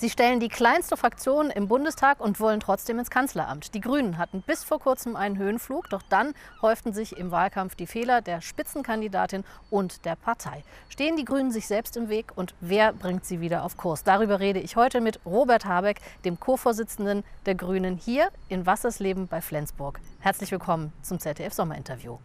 Sie stellen die kleinste Fraktion im Bundestag und wollen trotzdem ins Kanzleramt. Die Grünen hatten bis vor kurzem einen Höhenflug, doch dann häuften sich im Wahlkampf die Fehler der Spitzenkandidatin und der Partei. Stehen die Grünen sich selbst im Weg und wer bringt sie wieder auf Kurs? Darüber rede ich heute mit Robert Habeck, dem Co-Vorsitzenden der Grünen hier in Wassersleben bei Flensburg. Herzlich willkommen zum ZDF Sommerinterview.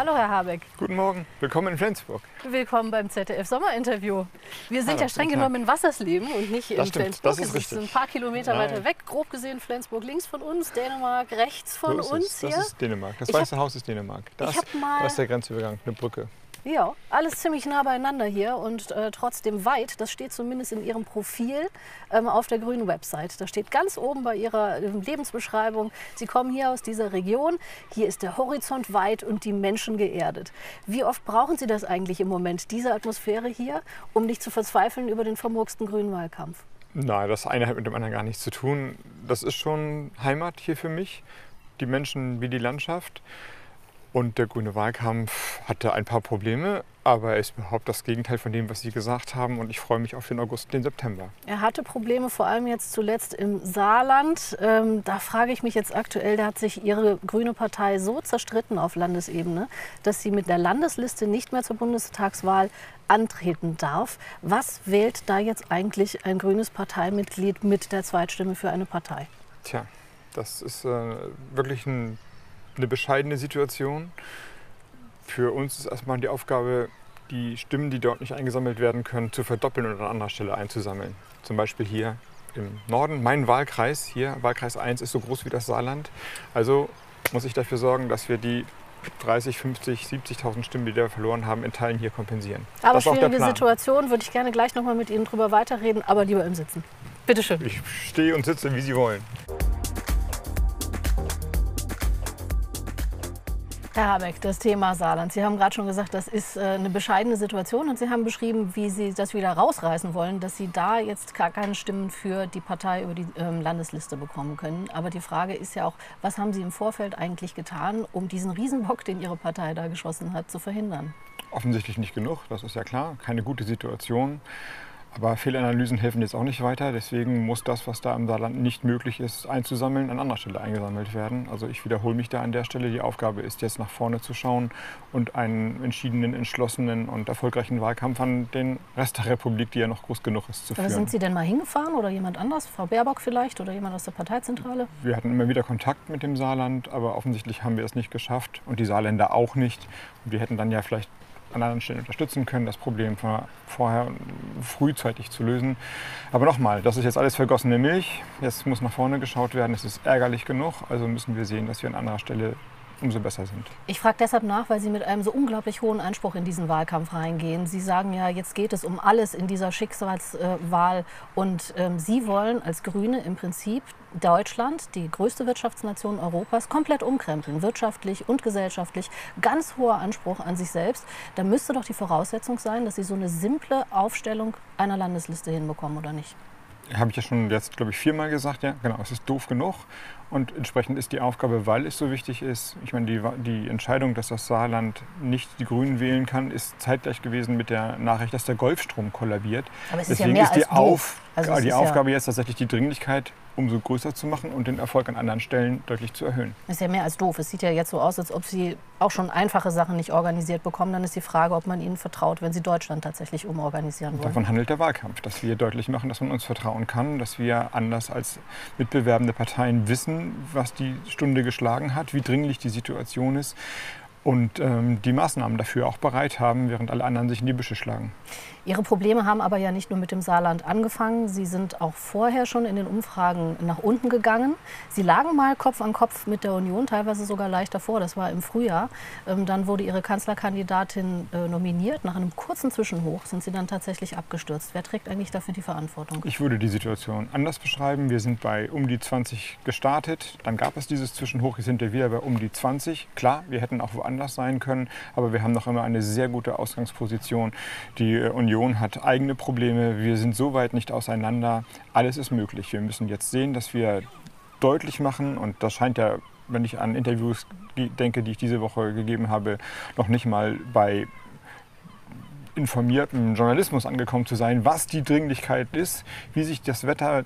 Hallo, Herr Habeck. Guten Morgen, willkommen in Flensburg. Willkommen beim ZDF Sommerinterview. Wir sind Hallo, ja streng genommen in Wassersleben und nicht in Das stimmt, Flensburg. das ist richtig. ist ein paar Kilometer Nein. weiter weg. Grob gesehen Flensburg links von uns, Dänemark rechts von so uns es. hier. Das ist Dänemark. Das Ich hab- Weiße Haus ist Dänemark. Da ich ist, hab mal- da ist der Grenzübergang, eine Brücke. Ja, alles ziemlich nah beieinander hier und äh, trotzdem weit. Das steht zumindest in Ihrem Profil ähm, auf der grünen Website. Da steht ganz oben bei Ihrer ähm, Lebensbeschreibung, Sie kommen hier aus dieser Region. Hier ist der Horizont weit und die Menschen geerdet. Wie oft brauchen Sie das eigentlich im Moment, diese Atmosphäre hier, um nicht zu verzweifeln über den vermurksten grünen Wahlkampf? Nein, das eine hat mit dem anderen gar nichts zu tun. Das ist schon Heimat hier für mich. Die Menschen wie die Landschaft. Und der grüne Wahlkampf hatte ein paar Probleme, aber er ist überhaupt das Gegenteil von dem, was Sie gesagt haben. Und ich freue mich auf den August und den September. Er hatte Probleme, vor allem jetzt zuletzt im Saarland. Ähm, da frage ich mich jetzt aktuell, da hat sich Ihre grüne Partei so zerstritten auf Landesebene, dass sie mit der Landesliste nicht mehr zur Bundestagswahl antreten darf. Was wählt da jetzt eigentlich ein grünes Parteimitglied mit der Zweitstimme für eine Partei? Tja, das ist äh, wirklich ein, eine bescheidene Situation. Für uns ist erstmal die Aufgabe, die Stimmen, die dort nicht eingesammelt werden können, zu verdoppeln und an anderer Stelle einzusammeln. Zum Beispiel hier im Norden. Mein Wahlkreis hier, Wahlkreis 1, ist so groß wie das Saarland. Also muss ich dafür sorgen, dass wir die 30, 50, 70.000 Stimmen, die wir verloren haben, in Teilen hier kompensieren. Aber das schwierige. Situation, würde ich gerne gleich noch mal mit Ihnen drüber weiterreden, aber lieber im Sitzen. Bitte schön. Ich stehe und sitze, wie Sie wollen. Herr Habeck, das Thema Saarland. Sie haben gerade schon gesagt, das ist äh, eine bescheidene Situation und Sie haben beschrieben, wie Sie das wieder rausreißen wollen, dass Sie da jetzt gar keine Stimmen für die Partei über die ähm, Landesliste bekommen können. Aber die Frage ist ja auch, was haben Sie im Vorfeld eigentlich getan, um diesen Riesenbock, den Ihre Partei da geschossen hat, zu verhindern? Offensichtlich nicht genug, das ist ja klar. Keine gute Situation. Aber Fehlanalysen helfen jetzt auch nicht weiter. Deswegen muss das, was da im Saarland nicht möglich ist, einzusammeln, an anderer Stelle eingesammelt werden. Also ich wiederhole mich da an der Stelle. Die Aufgabe ist jetzt nach vorne zu schauen und einen entschiedenen, entschlossenen und erfolgreichen Wahlkampf an den Rest der Republik, die ja noch groß genug ist, zu Aber führen. sind Sie denn mal hingefahren oder jemand anders? Frau Baerbock vielleicht oder jemand aus der Parteizentrale? Wir hatten immer wieder Kontakt mit dem Saarland, aber offensichtlich haben wir es nicht geschafft und die Saarländer auch nicht. Und wir hätten dann ja vielleicht an anderen Stellen unterstützen können, das Problem vor- vorher frühzeitig zu lösen. Aber nochmal, das ist jetzt alles vergossene Milch. Jetzt muss nach vorne geschaut werden. Es ist ärgerlich genug. Also müssen wir sehen, dass wir an anderer Stelle umso besser sind. Ich frage deshalb nach, weil Sie mit einem so unglaublich hohen Anspruch in diesen Wahlkampf reingehen. Sie sagen ja, jetzt geht es um alles in dieser Schicksalswahl. Und ähm, Sie wollen als Grüne im Prinzip Deutschland, die größte Wirtschaftsnation Europas, komplett umkrempeln, wirtschaftlich und gesellschaftlich. Ganz hoher Anspruch an sich selbst. Da müsste doch die Voraussetzung sein, dass Sie so eine simple Aufstellung einer Landesliste hinbekommen, oder nicht? Habe ich ja schon jetzt, glaube ich, viermal gesagt. Ja, genau, es ist doof genug. Und entsprechend ist die Aufgabe, weil es so wichtig ist, ich meine, die, die Entscheidung, dass das Saarland nicht die Grünen wählen kann, ist zeitgleich gewesen mit der Nachricht, dass der Golfstrom kollabiert. Aber es ist ja Deswegen mehr ist die. Auf, Also die ist ja- Aufgabe jetzt tatsächlich die Dringlichkeit umso größer zu machen und den Erfolg an anderen Stellen deutlich zu erhöhen. Das ist ja mehr als doof. Es sieht ja jetzt so aus, als ob Sie auch schon einfache Sachen nicht organisiert bekommen. Dann ist die Frage, ob man Ihnen vertraut, wenn Sie Deutschland tatsächlich umorganisieren wollen. Davon handelt der Wahlkampf, dass wir deutlich machen, dass man uns vertrauen kann, dass wir anders als mitbewerbende Parteien wissen, was die Stunde geschlagen hat, wie dringlich die Situation ist und ähm, die Maßnahmen dafür auch bereit haben, während alle anderen sich in die Büsche schlagen. Ihre Probleme haben aber ja nicht nur mit dem Saarland angefangen. Sie sind auch vorher schon in den Umfragen nach unten gegangen. Sie lagen mal Kopf an Kopf mit der Union, teilweise sogar leicht davor. Das war im Frühjahr. Ähm, dann wurde Ihre Kanzlerkandidatin äh, nominiert. Nach einem kurzen Zwischenhoch sind Sie dann tatsächlich abgestürzt. Wer trägt eigentlich dafür die Verantwortung? Ich würde die Situation anders beschreiben. Wir sind bei um die 20 gestartet. Dann gab es dieses Zwischenhoch. Jetzt sind wir wieder bei um die 20. Klar, wir hätten auch woanders sein können. Aber wir haben noch immer eine sehr gute Ausgangsposition. Die äh, Union Union hat eigene Probleme, wir sind so weit nicht auseinander. Alles ist möglich. Wir müssen jetzt sehen, dass wir deutlich machen, und das scheint ja, wenn ich an Interviews denke, die ich diese Woche gegeben habe, noch nicht mal bei informiertem Journalismus angekommen zu sein, was die Dringlichkeit ist, wie sich das Wetter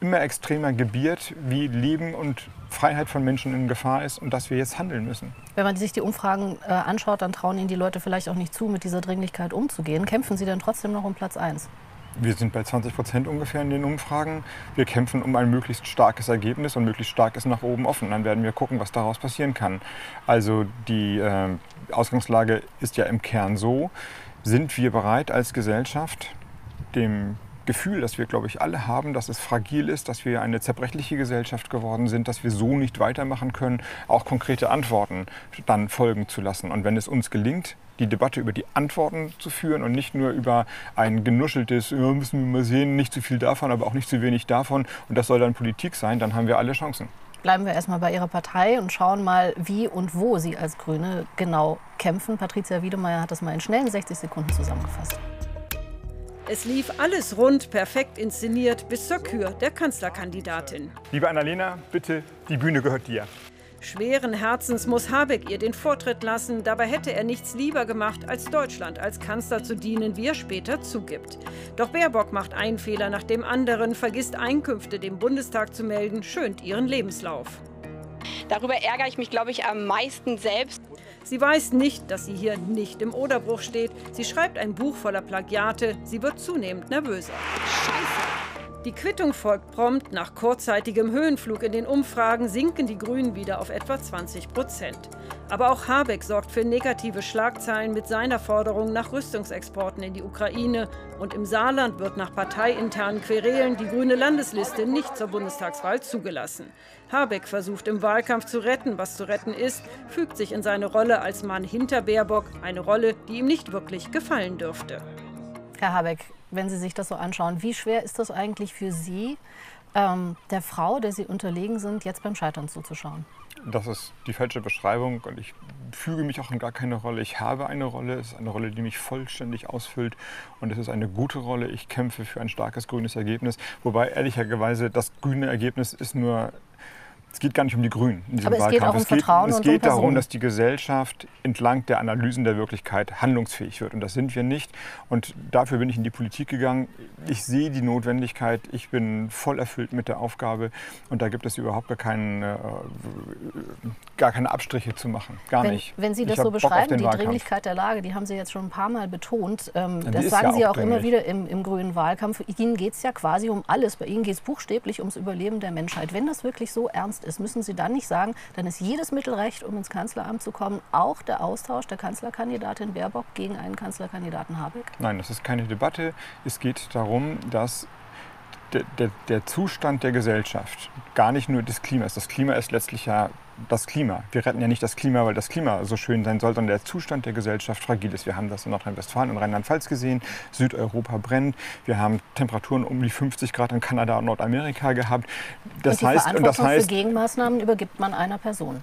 immer extremer gebiert, wie Leben und Freiheit von Menschen in Gefahr ist und dass wir jetzt handeln müssen. Wenn man sich die Umfragen äh, anschaut, dann trauen Ihnen die Leute vielleicht auch nicht zu, mit dieser Dringlichkeit umzugehen. Kämpfen Sie denn trotzdem noch um Platz 1? Wir sind bei 20 Prozent ungefähr in den Umfragen. Wir kämpfen um ein möglichst starkes Ergebnis und möglichst stark ist nach oben offen. Dann werden wir gucken, was daraus passieren kann. Also die äh, Ausgangslage ist ja im Kern so, sind wir bereit als Gesellschaft dem Gefühl, das wir, glaube ich, alle haben, dass es fragil ist, dass wir eine zerbrechliche Gesellschaft geworden sind, dass wir so nicht weitermachen können, auch konkrete Antworten dann folgen zu lassen. Und wenn es uns gelingt, die Debatte über die Antworten zu führen und nicht nur über ein genuscheltes, ja, müssen wir mal sehen, nicht zu viel davon, aber auch nicht zu wenig davon, und das soll dann Politik sein, dann haben wir alle Chancen. Bleiben wir erstmal bei Ihrer Partei und schauen mal, wie und wo Sie als Grüne genau kämpfen. Patricia Wiedemeyer hat das mal in schnellen 60 Sekunden zusammengefasst. Es lief alles rund, perfekt inszeniert, bis zur Kür der Kanzlerkandidatin. Liebe Annalena, bitte, die Bühne gehört dir. Schweren Herzens muss Habeck ihr den Vortritt lassen. Dabei hätte er nichts lieber gemacht, als Deutschland als Kanzler zu dienen, wie er später zugibt. Doch Baerbock macht einen Fehler nach dem anderen, vergisst Einkünfte dem Bundestag zu melden, schönt ihren Lebenslauf. Darüber ärgere ich mich, glaube ich, am meisten selbst. Sie weiß nicht, dass sie hier nicht im Oderbruch steht. Sie schreibt ein Buch voller Plagiate. Sie wird zunehmend nervöser. Scheiße! Die Quittung folgt prompt. Nach kurzzeitigem Höhenflug in den Umfragen sinken die Grünen wieder auf etwa 20 Prozent. Aber auch Habeck sorgt für negative Schlagzeilen mit seiner Forderung nach Rüstungsexporten in die Ukraine. Und im Saarland wird nach parteiinternen Querelen die grüne Landesliste nicht zur Bundestagswahl zugelassen. Habeck versucht im Wahlkampf zu retten, was zu retten ist, fügt sich in seine Rolle als Mann hinter Baerbock, eine Rolle, die ihm nicht wirklich gefallen dürfte. Herr Habeck, wenn Sie sich das so anschauen, wie schwer ist das eigentlich für Sie, ähm, der Frau, der Sie unterlegen sind, jetzt beim Scheitern zuzuschauen? Das ist die falsche Beschreibung und ich füge mich auch in gar keine Rolle. Ich habe eine Rolle, es ist eine Rolle, die mich vollständig ausfüllt und es ist eine gute Rolle. Ich kämpfe für ein starkes grünes Ergebnis, wobei ehrlicherweise das grüne Ergebnis ist nur es geht gar nicht um die Grünen in diesem Aber es Wahlkampf. geht auch um es geht, Vertrauen es geht um darum, dass die Gesellschaft entlang der Analysen der Wirklichkeit handlungsfähig wird. Und das sind wir nicht. Und dafür bin ich in die Politik gegangen. Ich sehe die Notwendigkeit. Ich bin voll erfüllt mit der Aufgabe. Und da gibt es überhaupt gar, keinen, äh, gar keine Abstriche zu machen. Gar wenn, nicht. Wenn Sie das Ich so beschreiben, die Wahlkampf. Dringlichkeit der Lage, die haben Sie jetzt schon ein paar Mal betont. Ähm, das sagen ja Sie auch auch immer wieder im, im grünen Wahlkampf. Ihnen geht es ja quasi um alles. Bei Ihnen geht es buchstäblich ums Überleben der Menschheit. Wenn das wirklich so ernst ist, müssen Sie dann nicht sagen, dann ist jedes Mittel recht, um ins Kanzleramt zu kommen, auch der Austausch der Kanzlerkandidatin Baerbock gegen einen Kanzlerkandidaten Habeck? Nein, das ist keine Debatte. Es geht darum, dass der, der, der Zustand der Gesellschaft, gar nicht nur des Klimas, das Klima ist letztlich ja das Klima. Wir retten ja nicht das Klima, weil das Klima so schön sein soll, sondern der Zustand der Gesellschaft fragil ist. Wir haben das in Nordrhein-Westfalen und Rheinland-Pfalz gesehen. Südeuropa brennt. Wir haben Temperaturen um die 50 Grad in Kanada und Nordamerika gehabt. Das und die heißt, und Verantwortung das heißt, für Gegenmaßnahmen übergibt man einer Person.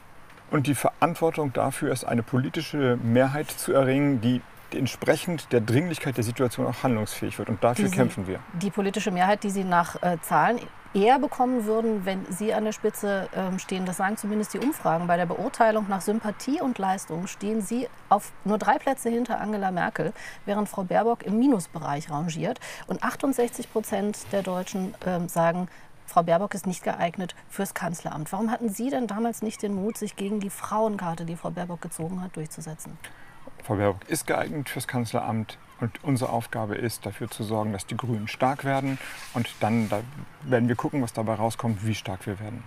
und die Verantwortung dafür ist, eine politische Mehrheit zu erringen, die entsprechend der Dringlichkeit der Situation auch handlungsfähig wird. Und dafür Die Sie- kämpfen wir. Die politische Mehrheit, die Sie nach äh, Zahlen eher bekommen würden, wenn Sie an der Spitze ähm, stehen, das sagen zumindest die Umfragen. Bei der Beurteilung nach Sympathie und Leistung stehen Sie auf nur drei Plätze hinter Angela Merkel, während Frau Baerbock im Minusbereich rangiert. Und 68 Prozent der Deutschen ähm, sagen, Frau Baerbock ist nicht geeignet fürs Kanzleramt. Warum hatten Sie denn damals nicht den Mut, sich gegen die Frauenkarte, die Frau Baerbock gezogen hat, durchzusetzen? Frau Baerbock ist geeignet fürs Kanzleramt und unsere Aufgabe ist, dafür zu sorgen, dass die Grünen stark werden und dann da werden wir gucken, was dabei rauskommt, wie stark wir werden.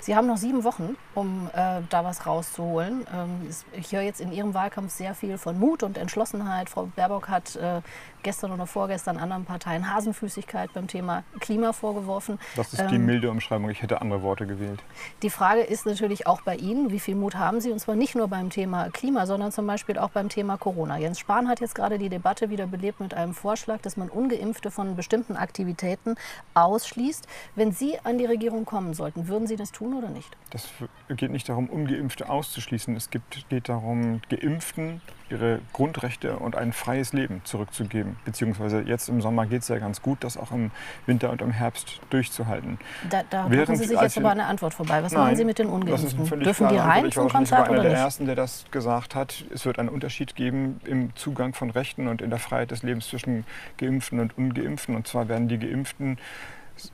Sie haben noch sieben Wochen, um äh, da was rauszuholen. Ähm, ich höre jetzt in Ihrem Wahlkampf sehr viel von Mut und Entschlossenheit. Frau Baerbock hat äh, gestern oder vorgestern anderen Parteien Hasenfüßigkeit beim Thema Klima vorgeworfen. Das ist ähm, die milde Umschreibung. Ich hätte andere Worte gewählt. Die Frage ist natürlich auch bei Ihnen, wie viel Mut haben Sie? Und zwar nicht nur beim Thema Klima, sondern zum Beispiel auch beim Thema Corona. Jens Spahn hat jetzt gerade die Debatte wieder belebt mit einem Vorschlag, dass man Ungeimpfte von bestimmten Aktivitäten ausschließt. Wenn Sie an die Regierung kommen sollten, würden Sie das tun? oder nicht? Das geht nicht darum, Ungeimpfte auszuschließen. Es geht darum, Geimpften ihre Grundrechte und ein freies Leben zurückzugeben. Beziehungsweise jetzt im Sommer geht es ja ganz gut, das auch im Winter und im Herbst durchzuhalten. Da, da machen Sie sich jetzt aber eine Antwort vorbei. Was nein, machen Sie mit den Ungeimpften? Dürfen die rein zum Konzert oder nicht? Ich war einer der Ersten, der das gesagt hat. Es wird einen Unterschied geben im Zugang von Rechten und in der Freiheit des Lebens zwischen Geimpften und Ungeimpften. Und zwar werden die Geimpften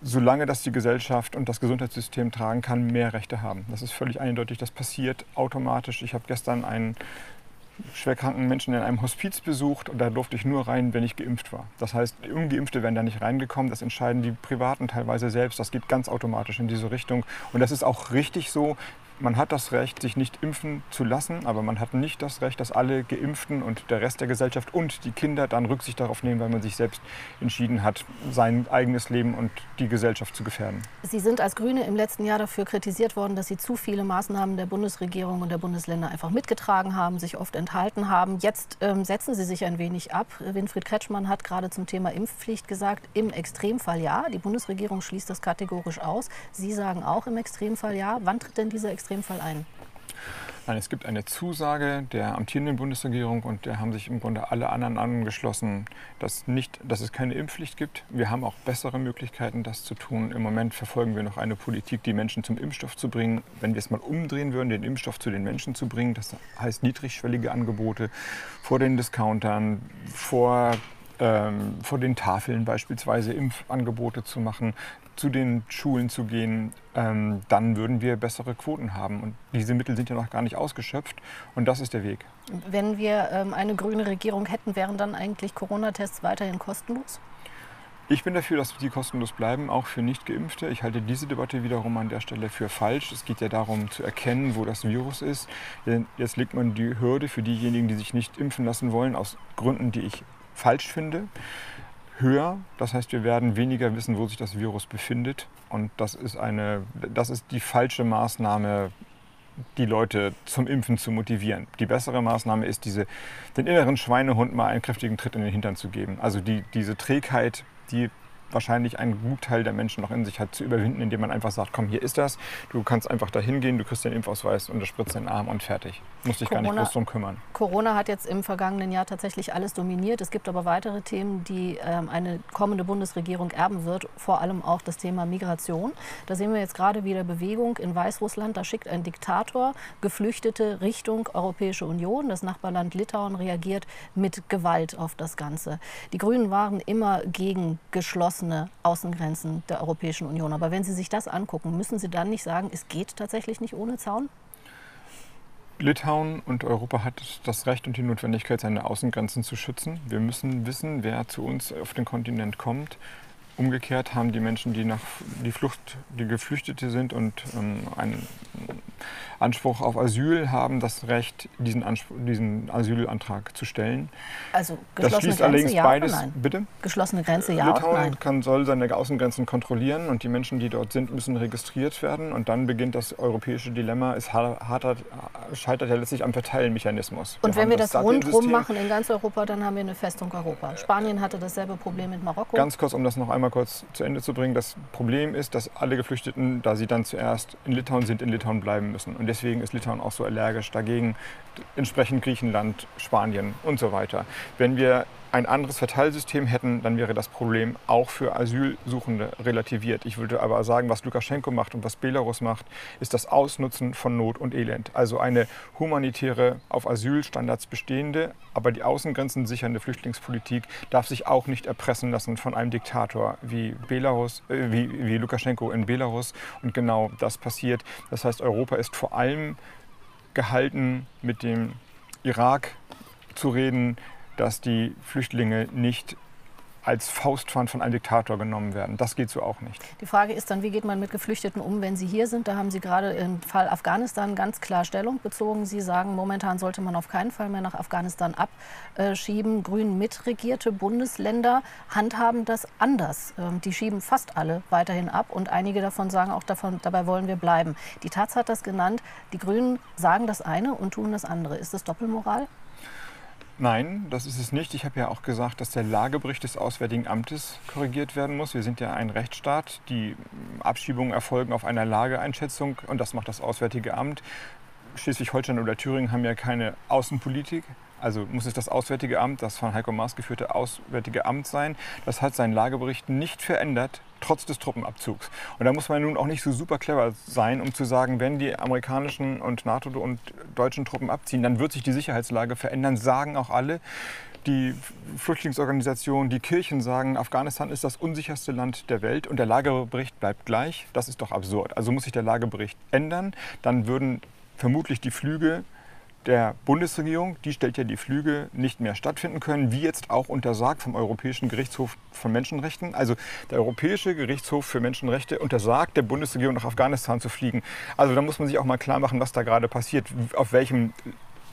solange das die Gesellschaft und das Gesundheitssystem tragen kann, mehr Rechte haben. Das ist völlig eindeutig. Das passiert automatisch. Ich habe gestern einen schwerkranken Menschen in einem Hospiz besucht und da durfte ich nur rein, wenn ich geimpft war. Das heißt, Ungeimpfte wären da nicht reingekommen. Das entscheiden die Privaten teilweise selbst. Das geht ganz automatisch in diese Richtung. Und das ist auch richtig so man hat das Recht, sich nicht impfen zu lassen, aber man hat nicht das Recht, dass alle Geimpften und der Rest der Gesellschaft und die Kinder dann Rücksicht darauf nehmen, weil man sich selbst entschieden hat, sein eigenes Leben und die Gesellschaft zu gefährden. Sie sind als Grüne im letzten Jahr dafür kritisiert worden, dass Sie zu viele Maßnahmen der Bundesregierung und der Bundesländer einfach mitgetragen haben, sich oft enthalten haben. Jetzt ähm, setzen Sie sich ein wenig ab. Winfried Kretschmann hat gerade zum Thema Impfpflicht gesagt, im Extremfall ja. Die Bundesregierung schließt das kategorisch aus. Sie sagen auch im Extremfall ja. Wann tritt denn dieser Extremfall Extremfall ein? Nein, es gibt eine Zusage der amtierenden Bundesregierung und da haben sich im Grunde alle anderen angeschlossen, dass, nicht, dass es keine Impfpflicht gibt. Wir haben auch bessere Möglichkeiten, das zu tun. Im Moment verfolgen wir noch eine Politik, die Menschen zum Impfstoff zu bringen. Wenn wir es mal umdrehen würden, den Impfstoff zu den Menschen zu bringen, das heißt niedrigschwellige Angebote vor den Discountern, vor ähm, vor den Tafeln beispielsweise Impfangebote zu machen, zu den Schulen zu gehen, ähm, dann würden wir bessere Quoten haben. Und diese Mittel sind ja noch gar nicht ausgeschöpft und das ist der Weg. Wenn wir ähm, eine grüne Regierung hätten, wären dann eigentlich Corona-Tests weiterhin kostenlos? Ich bin dafür, dass die kostenlos bleiben, auch für Nicht-Geimpfte. Ich halte diese Debatte wiederum an der Stelle für falsch. Es geht ja darum zu erkennen, wo das Virus ist. Jetzt legt man die Hürde für diejenigen, die sich nicht impfen lassen wollen, aus Gründen, die ich falsch finde höher. Das heißt, wir werden weniger wissen, wo sich das Virus befindet. Und das ist, eine, das ist die falsche Maßnahme, die Leute zum Impfen zu motivieren. Die bessere Maßnahme ist, diese, den inneren Schweinehund mal einen kräftigen Tritt in den Hintern zu geben. Also die, diese Trägheit, die wahrscheinlich ein Gutteil der Menschen noch in sich hat, zu überwinden, indem man einfach sagt, komm, hier ist das, du kannst einfach da hingehen, du kriegst den Impfausweis, unterspritzt den Arm und fertig. Muss dich Corona, gar nicht groß drum kümmern. Corona hat jetzt im vergangenen Jahr tatsächlich alles dominiert. Es gibt aber weitere Themen, die ähm, eine kommende Bundesregierung erben wird, vor allem auch das Thema Migration. Da sehen wir jetzt gerade wieder Bewegung in Weißrussland. Da schickt ein Diktator Geflüchtete Richtung Europäische Union. Das Nachbarland Litauen reagiert mit Gewalt auf das Ganze. Die Grünen waren immer gegen geschlossen geschlossene Außengrenzen der Europäischen Union. Aber wenn Sie sich das angucken, müssen Sie dann nicht sagen, es geht tatsächlich nicht ohne Zaun? Litauen und Europa hat das Recht und die Notwendigkeit, seine Außengrenzen zu schützen. Wir müssen wissen, wer zu uns auf den Kontinent kommt. Umgekehrt haben die Menschen, die nach die Flucht, die Geflüchtete sind und ähm, einen Anspruch auf Asyl haben das Recht, diesen, Anspruch, diesen Asylantrag zu stellen. Also geschlossene das schließt Grenze, allerdings ja beides. Nein? Bitte? Geschlossene Grenze, ja Litauen oder nein? Kann, soll seine Außengrenzen kontrollieren und die Menschen, die dort sind, müssen registriert werden. Und dann beginnt das europäische Dilemma. Es scheitert ja letztlich am Verteilmechanismus. Und wir wenn wir das, das rundherum machen in ganz Europa, dann haben wir eine Festung Europa. Spanien hatte dasselbe Problem mit Marokko. Ganz kurz, um das noch einmal kurz zu Ende zu bringen. Das Problem ist, dass alle Geflüchteten, da sie dann zuerst in Litauen sind, in Litauen bleiben müssen. Und deswegen ist Litauen auch so allergisch dagegen, entsprechend Griechenland, Spanien und so weiter. Wenn wir ein anderes Verteilsystem hätten, dann wäre das Problem auch für Asylsuchende relativiert. Ich würde aber sagen, was Lukaschenko macht und was Belarus macht, ist das Ausnutzen von Not und Elend. Also eine humanitäre, auf Asylstandards bestehende, aber die Außengrenzen sichernde Flüchtlingspolitik darf sich auch nicht erpressen lassen von einem Diktator wie Belarus, äh, wie, wie Lukaschenko in Belarus. Und genau das passiert. Das heißt, Europa ist vor allem gehalten, mit dem Irak zu reden, dass die Flüchtlinge nicht als Faustpfand von einem Diktator genommen werden. Das geht so auch nicht. Die Frage ist dann, wie geht man mit Geflüchteten um, wenn sie hier sind? Da haben Sie gerade im Fall Afghanistan ganz klar Stellung bezogen. Sie sagen, momentan sollte man auf keinen Fall mehr nach Afghanistan abschieben. Grün mitregierte Bundesländer handhaben das anders. Ähm, die schieben fast alle weiterhin ab und einige davon sagen auch davon, dabei wollen wir bleiben. Die Taz hat das genannt. Die Grünen sagen das eine und tun das andere. Ist das Doppelmoral? Nein, das ist es nicht. Ich habe ja auch gesagt, dass der Lagebericht des Auswärtigen Amtes korrigiert werden muss. Wir sind ja ein Rechtsstaat. Die Abschiebungen erfolgen auf einer Lageeinschätzung und das macht das Auswärtige Amt. Schleswig-Holstein oder Thüringen haben ja keine Außenpolitik. Also muss es das Auswärtige Amt, das von Heiko Maas geführte Auswärtige Amt sein. Das hat seinen Lagebericht nicht verändert, trotz des Truppenabzugs. Und da muss man nun auch nicht so super clever sein, um zu sagen, wenn die amerikanischen und NATO und deutschen Truppen abziehen, dann wird sich die Sicherheitslage verändern, sagen auch alle. Die Flüchtlingsorganisationen, die Kirchen sagen, Afghanistan ist das unsicherste Land der Welt und der Lagebericht bleibt gleich. Das ist doch absurd. Also muss sich der Lagebericht ändern. Dann würden vermutlich die Flüge der Bundesregierung, die stellt ja die Flüge, nicht mehr stattfinden können, wie jetzt auch untersagt vom Europäischen Gerichtshof von Menschenrechten. Also der Europäische Gerichtshof für Menschenrechte untersagt der Bundesregierung nach Afghanistan zu fliegen. Also da muss man sich auch mal klar machen, was da gerade passiert, auf welchem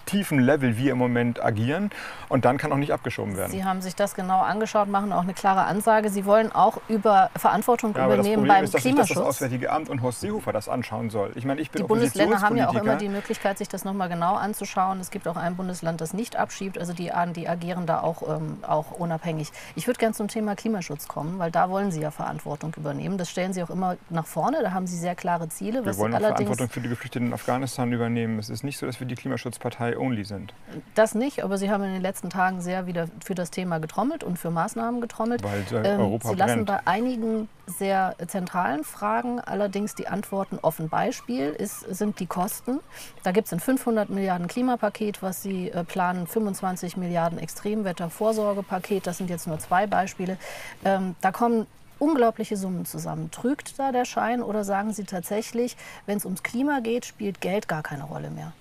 tiefen Level wir im Moment agieren. Und dann kann auch nicht abgeschoben werden. Sie haben sich das genau angeschaut, machen auch eine klare Ansage. Sie wollen auch über Verantwortung ja, übernehmen beim ist, dass Klimaschutz. Nicht, dass das Auswärtige Amt und Horst Seehofer das anschauen soll. Ich meine, ich bin die Bundesländer haben ja auch immer die Möglichkeit, sich das nochmal genau anzuschauen. Es gibt auch ein Bundesland, das nicht abschiebt. Also die, die agieren da auch, ähm, auch unabhängig. Ich würde gerne zum Thema Klimaschutz kommen, weil da wollen Sie ja Verantwortung übernehmen. Das stellen Sie auch immer nach vorne. Da haben Sie sehr klare Ziele. Wir wollen auch Verantwortung für die Geflüchteten in Afghanistan übernehmen. Es ist nicht so, dass wir die Klimaschutzpartei only sind. Das nicht, aber Sie haben in den letzten Tagen sehr wieder für das Thema getrommelt und für Maßnahmen getrommelt. Weil ähm, Europa Sie lassen brennt. bei einigen sehr zentralen Fragen allerdings die Antworten offen. Beispiel ist, sind die Kosten. Da gibt es ein 500 Milliarden Klimapaket, was Sie äh, planen, 25 Milliarden Extremwettervorsorgepaket. Das sind jetzt nur zwei Beispiele. Ähm, da kommen unglaubliche Summen zusammen. Trügt da der Schein oder sagen Sie tatsächlich, wenn es ums Klima geht, spielt Geld gar keine Rolle mehr?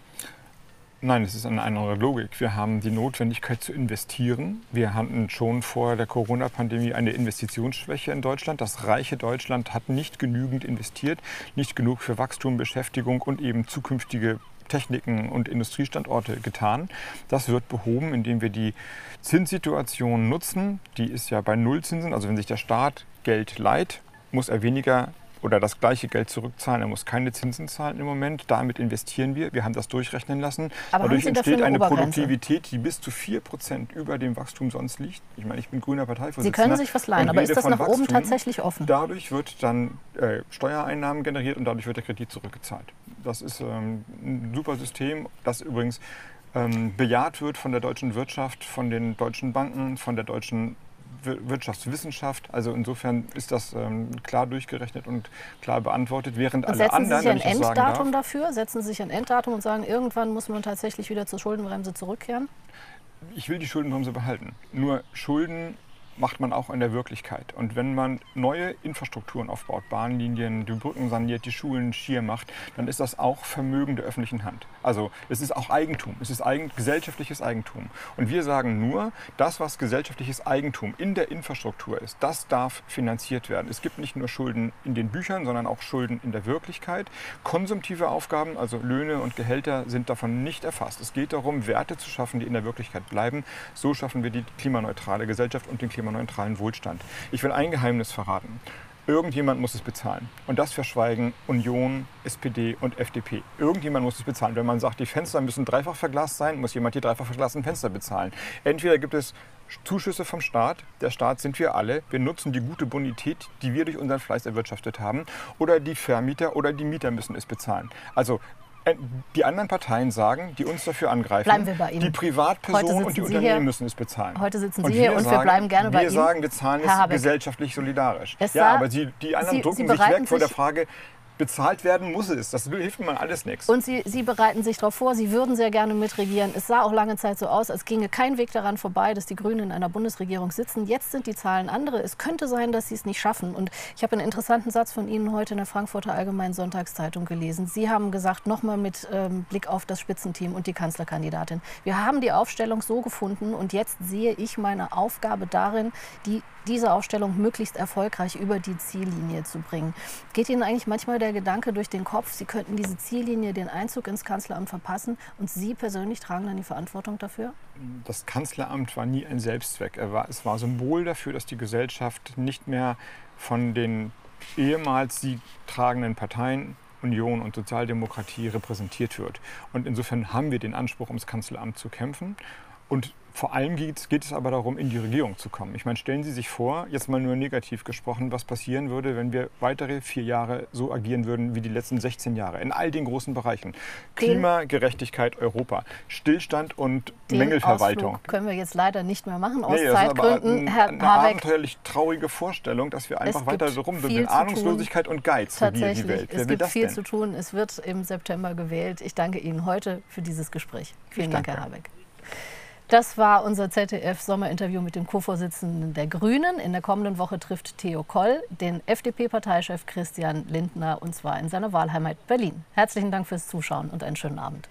Nein, es ist eine andere Logik. Wir haben die Notwendigkeit zu investieren. Wir hatten schon vor der Corona-Pandemie eine Investitionsschwäche in Deutschland. Das reiche Deutschland hat nicht genügend investiert, nicht genug für Wachstum, Beschäftigung und eben zukünftige Techniken und Industriestandorte getan. Das wird behoben, indem wir die Zinssituation nutzen. Die ist ja bei Nullzinsen. Also wenn sich der Staat Geld leiht, muss er weniger oder das gleiche Geld zurückzahlen. Er muss keine Zinsen zahlen im Moment. Damit investieren wir. Wir haben das durchrechnen lassen. Aber Dadurch entsteht eine, eine Produktivität, die bis zu 4 Prozent über dem Wachstum sonst liegt. Ich meine, ich bin grüner Parteivorsitzender. Sie können sich was leihen, aber ist das nach Wachstum. oben tatsächlich offen? Dadurch wird dann äh, Steuereinnahmen generiert und dadurch wird der Kredit zurückgezahlt. Das ist ähm, ein super System, das übrigens ähm, bejaht wird von der deutschen Wirtschaft, von den deutschen Banken, von der deutschen Wirtschaftswissenschaft. Also insofern ist das ähm, klar durchgerechnet und klar beantwortet, während und alle anderen. Setzen Sie sich ein Enddatum dafür? Setzen Sie sich ein Enddatum und sagen, irgendwann muss man tatsächlich wieder zur Schuldenbremse zurückkehren? Ich will die Schuldenbremse behalten. Nur Schulden macht man auch in der Wirklichkeit. Und wenn man neue Infrastrukturen aufbaut, Bahnlinien, die Brücken saniert, die Schulen schier macht, dann ist das auch Vermögen der öffentlichen Hand. Also es ist auch Eigentum, es ist eigen, gesellschaftliches Eigentum. Und wir sagen nur, das, was gesellschaftliches Eigentum in der Infrastruktur ist, das darf finanziert werden. Es gibt nicht nur Schulden in den Büchern, sondern auch Schulden in der Wirklichkeit. Konsumtive Aufgaben, also Löhne und Gehälter, sind davon nicht erfasst. Es geht darum, Werte zu schaffen, die in der Wirklichkeit bleiben. So schaffen wir die klimaneutrale Gesellschaft und den Klimaneutralen klimaneutralen Wohlstand. Ich will ein Geheimnis verraten. Irgendjemand muss es bezahlen. Und das verschweigen Union, SPD und FDP. Irgendjemand muss es bezahlen. Wenn man sagt, die Fenster müssen dreifach verglast sein, muss jemand die dreifach verglasten Fenster bezahlen. Entweder gibt es Zuschüsse vom Staat. Der Staat sind wir alle. Wir nutzen die gute Bonität, die wir durch unseren Fleiß erwirtschaftet haben. Oder die Vermieter oder die Mieter müssen es bezahlen. Also die anderen Parteien sagen, die uns dafür angreifen, bleiben wir bei Ihnen. die Privatpersonen und die Unternehmen hier, müssen es bezahlen. Heute sitzen Sie hier und wir bleiben gerne bei Ihnen. Wir sagen, wir zahlen es gesellschaftlich solidarisch. Es ja, aber Sie, die anderen Sie, drucken Sie sich weg vor der Frage, bezahlt werden muss es. Das hilft mir alles nichts. Und Sie, Sie bereiten sich darauf vor, Sie würden sehr gerne mitregieren. Es sah auch lange Zeit so aus, als ginge kein Weg daran vorbei, dass die Grünen in einer Bundesregierung sitzen. Jetzt sind die Zahlen andere. Es könnte sein, dass Sie es nicht schaffen. Und ich habe einen interessanten Satz von Ihnen heute in der Frankfurter Allgemeinen Sonntagszeitung gelesen. Sie haben gesagt, nochmal mit ähm, Blick auf das Spitzenteam und die Kanzlerkandidatin. Wir haben die Aufstellung so gefunden und jetzt sehe ich meine Aufgabe darin, die diese Aufstellung möglichst erfolgreich über die Ziellinie zu bringen. Geht Ihnen eigentlich manchmal der Gedanke durch den Kopf, Sie könnten diese Ziellinie, den Einzug ins Kanzleramt verpassen und Sie persönlich tragen dann die Verantwortung dafür? Das Kanzleramt war nie ein Selbstzweck. es war Symbol dafür, dass die Gesellschaft nicht mehr von den ehemals sie tragenden Parteien Union und Sozialdemokratie repräsentiert wird. Und insofern haben wir den Anspruch, ums Kanzleramt zu kämpfen. Und vor allem geht, geht, es aber darum, in die Regierung zu kommen. Ich meine, stellen Sie sich vor, jetzt mal nur negativ gesprochen, was passieren würde, wenn wir weitere vier Jahre so agieren würden wie die letzten 16 Jahre in all den großen Bereichen. Klima, Gerechtigkeit, Europa, Stillstand und den Mängelverwaltung. Ausflug können wir jetzt leider nicht mehr machen aus nee, Zeitgründen. Herr eine abenteuerlich traurige Vorstellung, dass wir einfach weiter so rumdümpeln. Ahnungslosigkeit und Geiz regieren die Welt. Wer es gibt viel denn? zu tun. Es wird im September gewählt. Ich danke Ihnen heute für dieses Gespräch. Vielen Dank, Herr Habeck. Das war unser ZDF-Sommerinterview mit dem Co-Vorsitzenden der Grünen. In der kommenden Woche trifft Theo Koll den FDP-Parteichef Christian Lindner und zwar in seiner Wahlheimat Berlin. Herzlichen Dank fürs Zuschauen und einen schönen Abend.